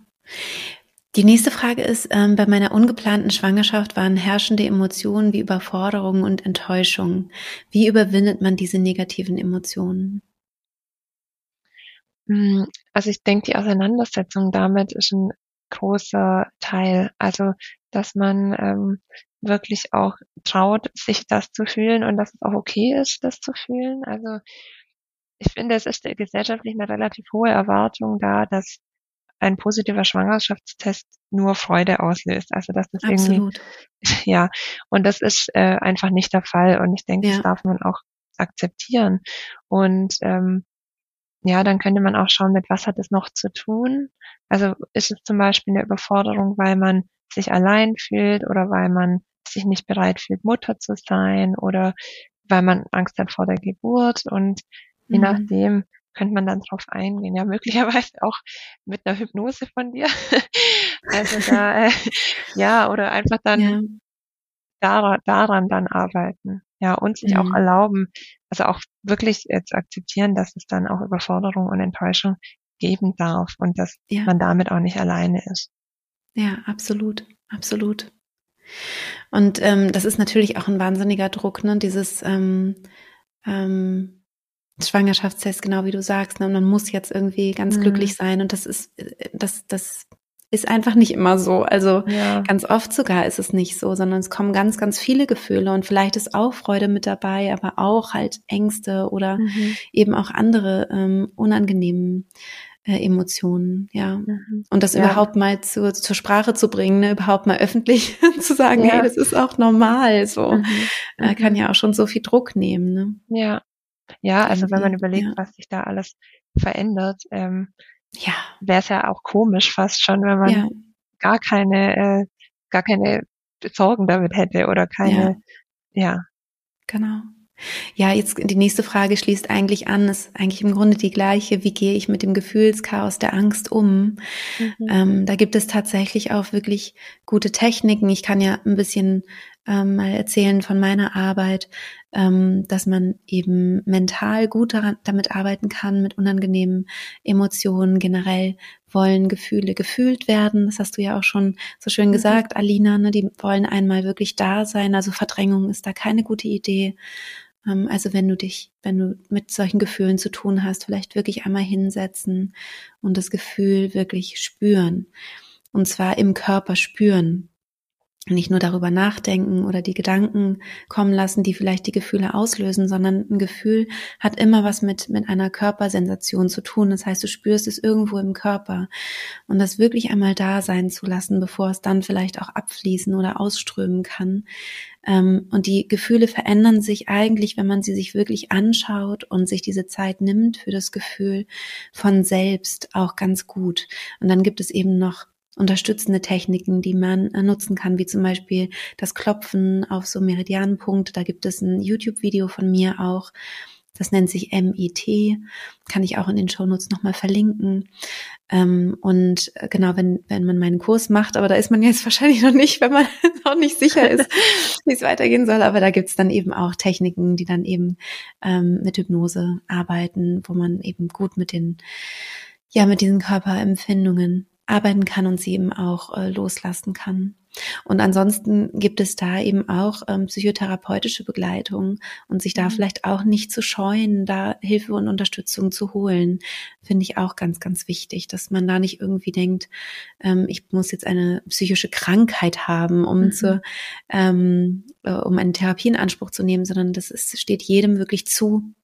Die nächste Frage ist, ähm, bei meiner ungeplanten Schwangerschaft waren herrschende Emotionen wie Überforderung und Enttäuschung. Wie überwindet man diese negativen Emotionen? Hm, also ich denke, die Auseinandersetzung damit ist ein großer Teil. Also, dass man ähm, wirklich auch traut, sich das zu fühlen und dass es auch okay ist, das zu fühlen. Also ich finde, es ist gesellschaftlich eine relativ hohe Erwartung da, dass ein positiver Schwangerschaftstest nur Freude auslöst. Also dass das Absolut. irgendwie, [laughs] ja, und das ist äh, einfach nicht der Fall. Und ich denke, ja. das darf man auch akzeptieren. Und ähm, ja, dann könnte man auch schauen, mit was hat es noch zu tun. Also ist es zum Beispiel eine Überforderung, weil man sich allein fühlt oder weil man sich nicht bereit fühlt, Mutter zu sein oder weil man Angst hat vor der Geburt und je mhm. nachdem könnte man dann drauf eingehen. Ja, möglicherweise [laughs] auch mit einer Hypnose von dir. [laughs] also da, äh, [laughs] ja, oder einfach dann ja. daran, daran dann arbeiten. Ja, und sich mhm. auch erlauben, also auch wirklich jetzt akzeptieren, dass es dann auch Überforderung und Enttäuschung geben darf und dass ja. man damit auch nicht alleine ist. Ja, absolut, absolut. Und ähm, das ist natürlich auch ein wahnsinniger Druck, ne? Dieses ähm, ähm, Schwangerschaftstest, genau wie du sagst, ne? man muss jetzt irgendwie ganz mhm. glücklich sein und das ist, äh, das, das ist einfach nicht immer so. Also ja. ganz oft sogar ist es nicht so, sondern es kommen ganz, ganz viele Gefühle und vielleicht ist auch Freude mit dabei, aber auch halt Ängste oder mhm. eben auch andere ähm, unangenehmen äh, Emotionen, ja. Mhm. Und das ja. überhaupt mal zu, zur Sprache zu bringen, ne? überhaupt mal öffentlich [laughs] zu sagen, ja. hey, das ist auch normal, so, mhm. äh, kann mhm. ja auch schon so viel Druck nehmen, ne? Ja. Ja, also wenn man überlegt, was sich da alles verändert, ähm, ja. wäre es ja auch komisch fast schon, wenn man ja. gar keine, äh, gar keine Sorgen damit hätte oder keine, ja. ja. Genau. Ja, jetzt die nächste Frage schließt eigentlich an, ist eigentlich im Grunde die gleiche. Wie gehe ich mit dem Gefühlschaos der Angst um? Mhm. Ähm, da gibt es tatsächlich auch wirklich gute Techniken. Ich kann ja ein bisschen ähm, mal erzählen von meiner Arbeit, ähm, dass man eben mental gut daran, damit arbeiten kann, mit unangenehmen Emotionen. Generell wollen Gefühle gefühlt werden. Das hast du ja auch schon so schön mhm. gesagt, mhm. Alina. Ne? Die wollen einmal wirklich da sein. Also Verdrängung ist da keine gute Idee. Ähm, also wenn du dich, wenn du mit solchen Gefühlen zu tun hast, vielleicht wirklich einmal hinsetzen und das Gefühl wirklich spüren. Und zwar im Körper spüren nicht nur darüber nachdenken oder die Gedanken kommen lassen, die vielleicht die Gefühle auslösen, sondern ein Gefühl hat immer was mit, mit einer Körpersensation zu tun. Das heißt, du spürst es irgendwo im Körper und das wirklich einmal da sein zu lassen, bevor es dann vielleicht auch abfließen oder ausströmen kann. Ähm, und die Gefühle verändern sich eigentlich, wenn man sie sich wirklich anschaut und sich diese Zeit nimmt für das Gefühl von selbst auch ganz gut. Und dann gibt es eben noch unterstützende Techniken, die man äh, nutzen kann, wie zum Beispiel das Klopfen auf so Meridianpunkte. Da gibt es ein YouTube-Video von mir auch. Das nennt sich MIT, kann ich auch in den Shownotes nochmal verlinken. Ähm, und äh, genau, wenn, wenn man meinen Kurs macht, aber da ist man jetzt [laughs] wahrscheinlich noch nicht, wenn man [laughs] noch nicht sicher ist, [laughs] wie es weitergehen soll. Aber da gibt's dann eben auch Techniken, die dann eben ähm, mit Hypnose arbeiten, wo man eben gut mit den, ja, mit diesen Körperempfindungen arbeiten kann und sie eben auch äh, loslassen kann. Und ansonsten gibt es da eben auch ähm, psychotherapeutische Begleitung und sich da mhm. vielleicht auch nicht zu scheuen, da Hilfe und Unterstützung zu holen, finde ich auch ganz, ganz wichtig, dass man da nicht irgendwie denkt, ähm, ich muss jetzt eine psychische Krankheit haben, um mhm. zu, ähm, äh, um einen Therapie in Anspruch zu nehmen, sondern das ist, steht jedem wirklich zu,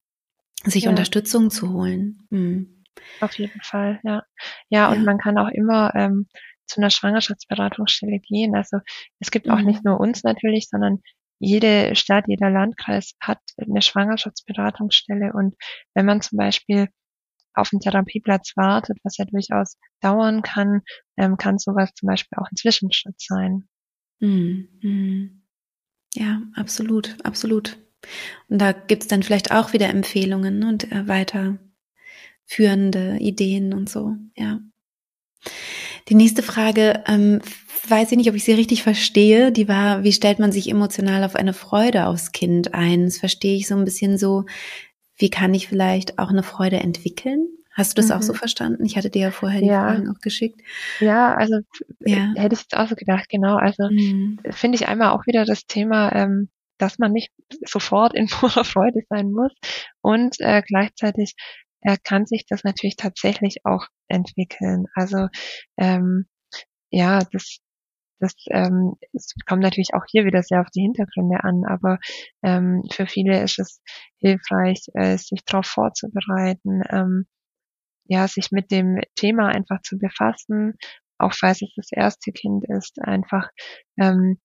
sich ja. Unterstützung zu holen. Mhm. Auf jeden Fall, ja. Ja, und man kann auch immer ähm, zu einer Schwangerschaftsberatungsstelle gehen. Also es gibt auch nicht mhm. nur uns natürlich, sondern jede Stadt, jeder Landkreis hat eine Schwangerschaftsberatungsstelle. Und wenn man zum Beispiel auf einen Therapieplatz wartet, was ja durchaus dauern kann, ähm, kann sowas zum Beispiel auch ein Zwischenschritt sein. Mhm. mhm. Ja, absolut, absolut. Und da gibt's dann vielleicht auch wieder Empfehlungen und äh, weiter führende Ideen und so, ja. Die nächste Frage, ähm, weiß ich nicht, ob ich sie richtig verstehe, die war, wie stellt man sich emotional auf eine Freude aufs Kind ein? Das verstehe ich so ein bisschen so, wie kann ich vielleicht auch eine Freude entwickeln? Hast du das mhm. auch so mhm. verstanden? Ich hatte dir ja vorher die ja. Fragen auch geschickt. Ja, also ja. hätte ich jetzt auch so gedacht, genau. Also mhm. finde ich einmal auch wieder das Thema, ähm, dass man nicht sofort in [laughs] purer Freude sein muss und äh, gleichzeitig äh, kann sich das natürlich tatsächlich auch entwickeln. Also ähm, ja, das das ähm, es kommt natürlich auch hier wieder sehr auf die Hintergründe an, aber ähm, für viele ist es hilfreich, äh, sich darauf vorzubereiten, ähm, ja, sich mit dem Thema einfach zu befassen, auch falls es das erste Kind ist, einfach ähm,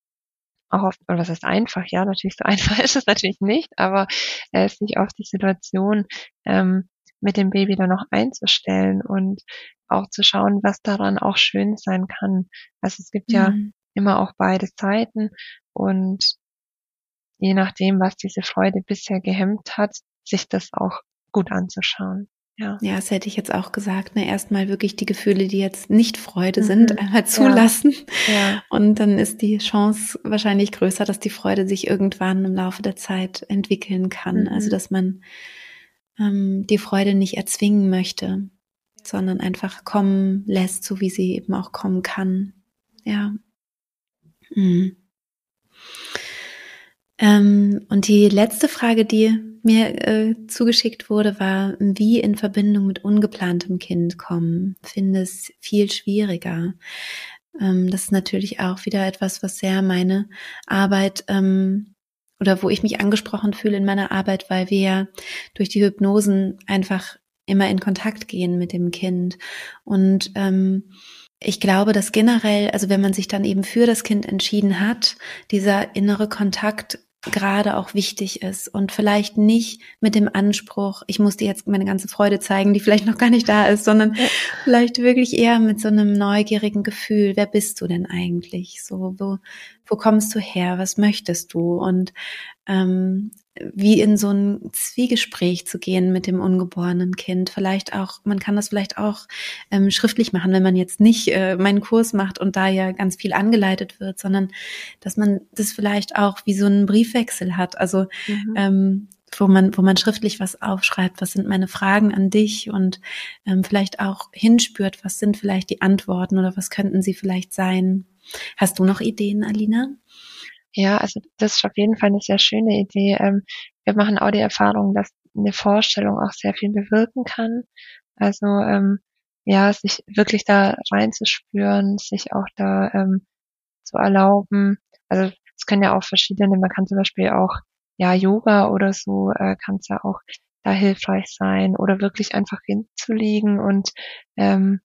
auch oft, oder was heißt einfach, ja, natürlich so [laughs] einfach ist es natürlich nicht, aber äh, sich auf die Situation ähm, mit dem Baby dann noch einzustellen und auch zu schauen, was daran auch schön sein kann. Also es gibt mhm. ja immer auch beide Seiten und je nachdem, was diese Freude bisher gehemmt hat, sich das auch gut anzuschauen. Ja. ja, das hätte ich jetzt auch gesagt. Ne? Erstmal wirklich die Gefühle, die jetzt nicht Freude mhm. sind, einmal zulassen. Ja. ja. Und dann ist die Chance wahrscheinlich größer, dass die Freude sich irgendwann im Laufe der Zeit entwickeln kann. Mhm. Also dass man ähm, die Freude nicht erzwingen möchte, sondern einfach kommen lässt, so wie sie eben auch kommen kann. Ja. Mhm. Ähm, und die letzte Frage, die mir äh, zugeschickt wurde, war, wie in Verbindung mit ungeplantem Kind kommen. Finde es viel schwieriger. Ähm, das ist natürlich auch wieder etwas, was sehr meine Arbeit ähm, oder wo ich mich angesprochen fühle in meiner Arbeit, weil wir durch die Hypnosen einfach immer in Kontakt gehen mit dem Kind. Und ähm, ich glaube, dass generell, also wenn man sich dann eben für das Kind entschieden hat, dieser innere Kontakt gerade auch wichtig ist und vielleicht nicht mit dem Anspruch, ich muss dir jetzt meine ganze Freude zeigen, die vielleicht noch gar nicht da ist, sondern ja. vielleicht wirklich eher mit so einem neugierigen Gefühl, wer bist du denn eigentlich? So, wo, wo kommst du her? Was möchtest du? Und ähm, wie in so ein Zwiegespräch zu gehen mit dem ungeborenen Kind. Vielleicht auch, man kann das vielleicht auch ähm, schriftlich machen, wenn man jetzt nicht äh, meinen Kurs macht und da ja ganz viel angeleitet wird, sondern dass man das vielleicht auch wie so einen Briefwechsel hat. Also mhm. ähm, wo man, wo man schriftlich was aufschreibt, was sind meine Fragen an dich und ähm, vielleicht auch hinspürt, was sind vielleicht die Antworten oder was könnten sie vielleicht sein. Hast du noch Ideen, Alina? Ja, also das ist auf jeden Fall eine sehr schöne Idee. Ähm, wir machen auch die Erfahrung, dass eine Vorstellung auch sehr viel bewirken kann. Also ähm, ja, sich wirklich da reinzuspüren, sich auch da ähm, zu erlauben. Also es können ja auch verschiedene, man kann zum Beispiel auch ja Yoga oder so äh, kann es ja auch da hilfreich sein oder wirklich einfach hinzulegen und ähm,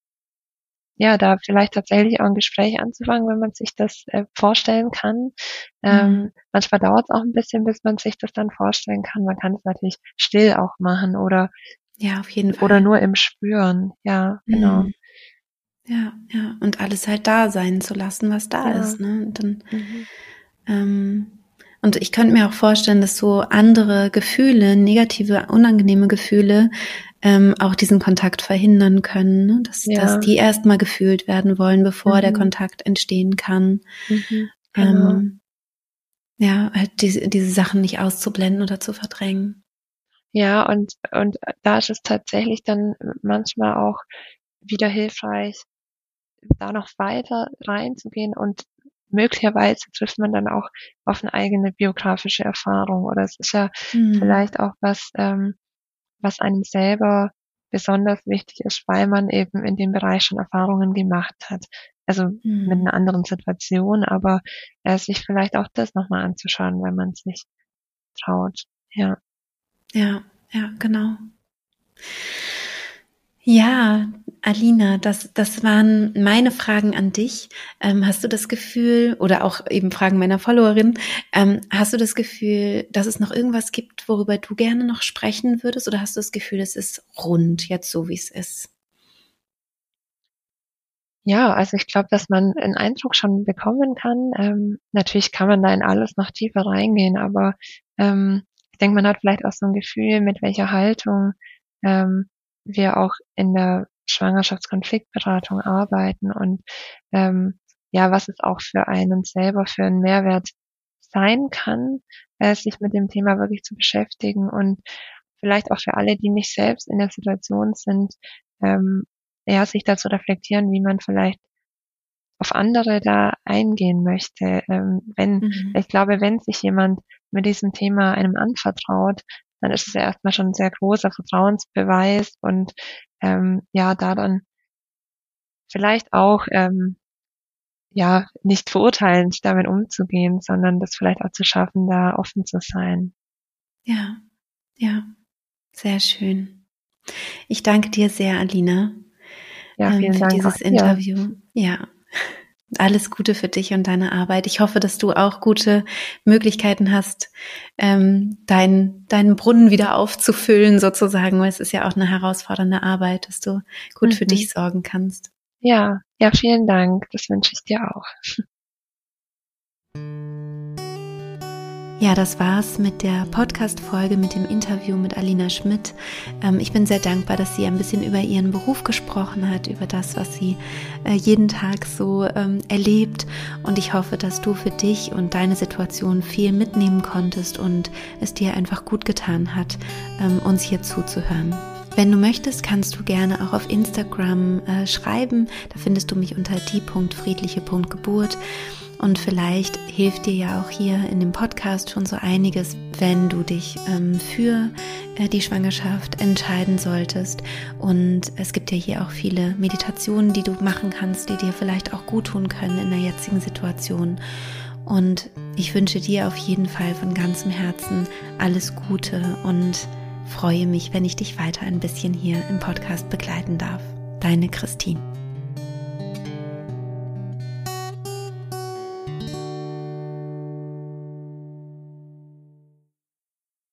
ja, da vielleicht tatsächlich auch ein Gespräch anzufangen, wenn man sich das äh, vorstellen kann. Ähm, mhm. Manchmal dauert es auch ein bisschen, bis man sich das dann vorstellen kann. Man kann es natürlich still auch machen oder ja, auf jeden Fall. Oder nur im Spüren. Ja, genau. Mhm. Ja, ja. Und alles halt da sein zu lassen, was da ja. ist. Ne? Und dann mhm. ähm, und ich könnte mir auch vorstellen, dass so andere Gefühle, negative, unangenehme Gefühle, ähm, auch diesen Kontakt verhindern können, ne? dass, ja. dass die erstmal gefühlt werden wollen, bevor mhm. der Kontakt entstehen kann. Mhm, genau. ähm, ja, halt diese, diese Sachen nicht auszublenden oder zu verdrängen. Ja, und, und da ist es tatsächlich dann manchmal auch wieder hilfreich, da noch weiter reinzugehen und möglicherweise trifft man dann auch auf eine eigene biografische Erfahrung oder es ist ja mhm. vielleicht auch was, ähm, was einem selber besonders wichtig ist, weil man eben in dem Bereich schon Erfahrungen gemacht hat. Also mhm. mit einer anderen Situation, aber äh, sich vielleicht auch das nochmal anzuschauen, wenn man sich traut. Ja. Ja, ja, genau. Ja, Alina, das, das waren meine Fragen an dich. Ähm, hast du das Gefühl, oder auch eben Fragen meiner Followerin, ähm, hast du das Gefühl, dass es noch irgendwas gibt, worüber du gerne noch sprechen würdest, oder hast du das Gefühl, es ist rund, jetzt so wie es ist? Ja, also ich glaube, dass man einen Eindruck schon bekommen kann. Ähm, natürlich kann man da in alles noch tiefer reingehen, aber ähm, ich denke, man hat vielleicht auch so ein Gefühl, mit welcher Haltung ähm, wir auch in der Schwangerschaftskonfliktberatung arbeiten und ähm, ja, was es auch für einen selber für einen Mehrwert sein kann, äh, sich mit dem Thema wirklich zu beschäftigen und vielleicht auch für alle, die nicht selbst in der Situation sind, ähm, ja, sich dazu reflektieren, wie man vielleicht auf andere da eingehen möchte. Ähm, wenn, mhm. ich glaube, wenn sich jemand mit diesem Thema einem anvertraut, dann ist es ja erstmal schon ein sehr großer Vertrauensbeweis und ähm, ja, da dann vielleicht auch ähm, ja nicht verurteilend damit umzugehen, sondern das vielleicht auch zu schaffen, da offen zu sein. Ja, ja, sehr schön. Ich danke dir sehr, Alina, ja, ähm, für Dank dieses Interview. Ja. Alles Gute für dich und deine Arbeit. Ich hoffe, dass du auch gute Möglichkeiten hast, ähm, dein, deinen Brunnen wieder aufzufüllen, sozusagen, weil es ist ja auch eine herausfordernde Arbeit, dass du gut mhm. für dich sorgen kannst. Ja, ja, vielen Dank. Das wünsche ich dir auch. Ja, das war's mit der Podcast-Folge, mit dem Interview mit Alina Schmidt. Ähm, ich bin sehr dankbar, dass sie ein bisschen über ihren Beruf gesprochen hat, über das, was sie äh, jeden Tag so ähm, erlebt. Und ich hoffe, dass du für dich und deine Situation viel mitnehmen konntest und es dir einfach gut getan hat, ähm, uns hier zuzuhören. Wenn du möchtest, kannst du gerne auch auf Instagram äh, schreiben. Da findest du mich unter die.friedliche.geburt. Und vielleicht hilft dir ja auch hier in dem Podcast schon so einiges, wenn du dich ähm, für äh, die Schwangerschaft entscheiden solltest. Und es gibt ja hier auch viele Meditationen, die du machen kannst, die dir vielleicht auch gut tun können in der jetzigen Situation. Und ich wünsche dir auf jeden Fall von ganzem Herzen alles Gute und freue mich, wenn ich dich weiter ein bisschen hier im Podcast begleiten darf. Deine Christine.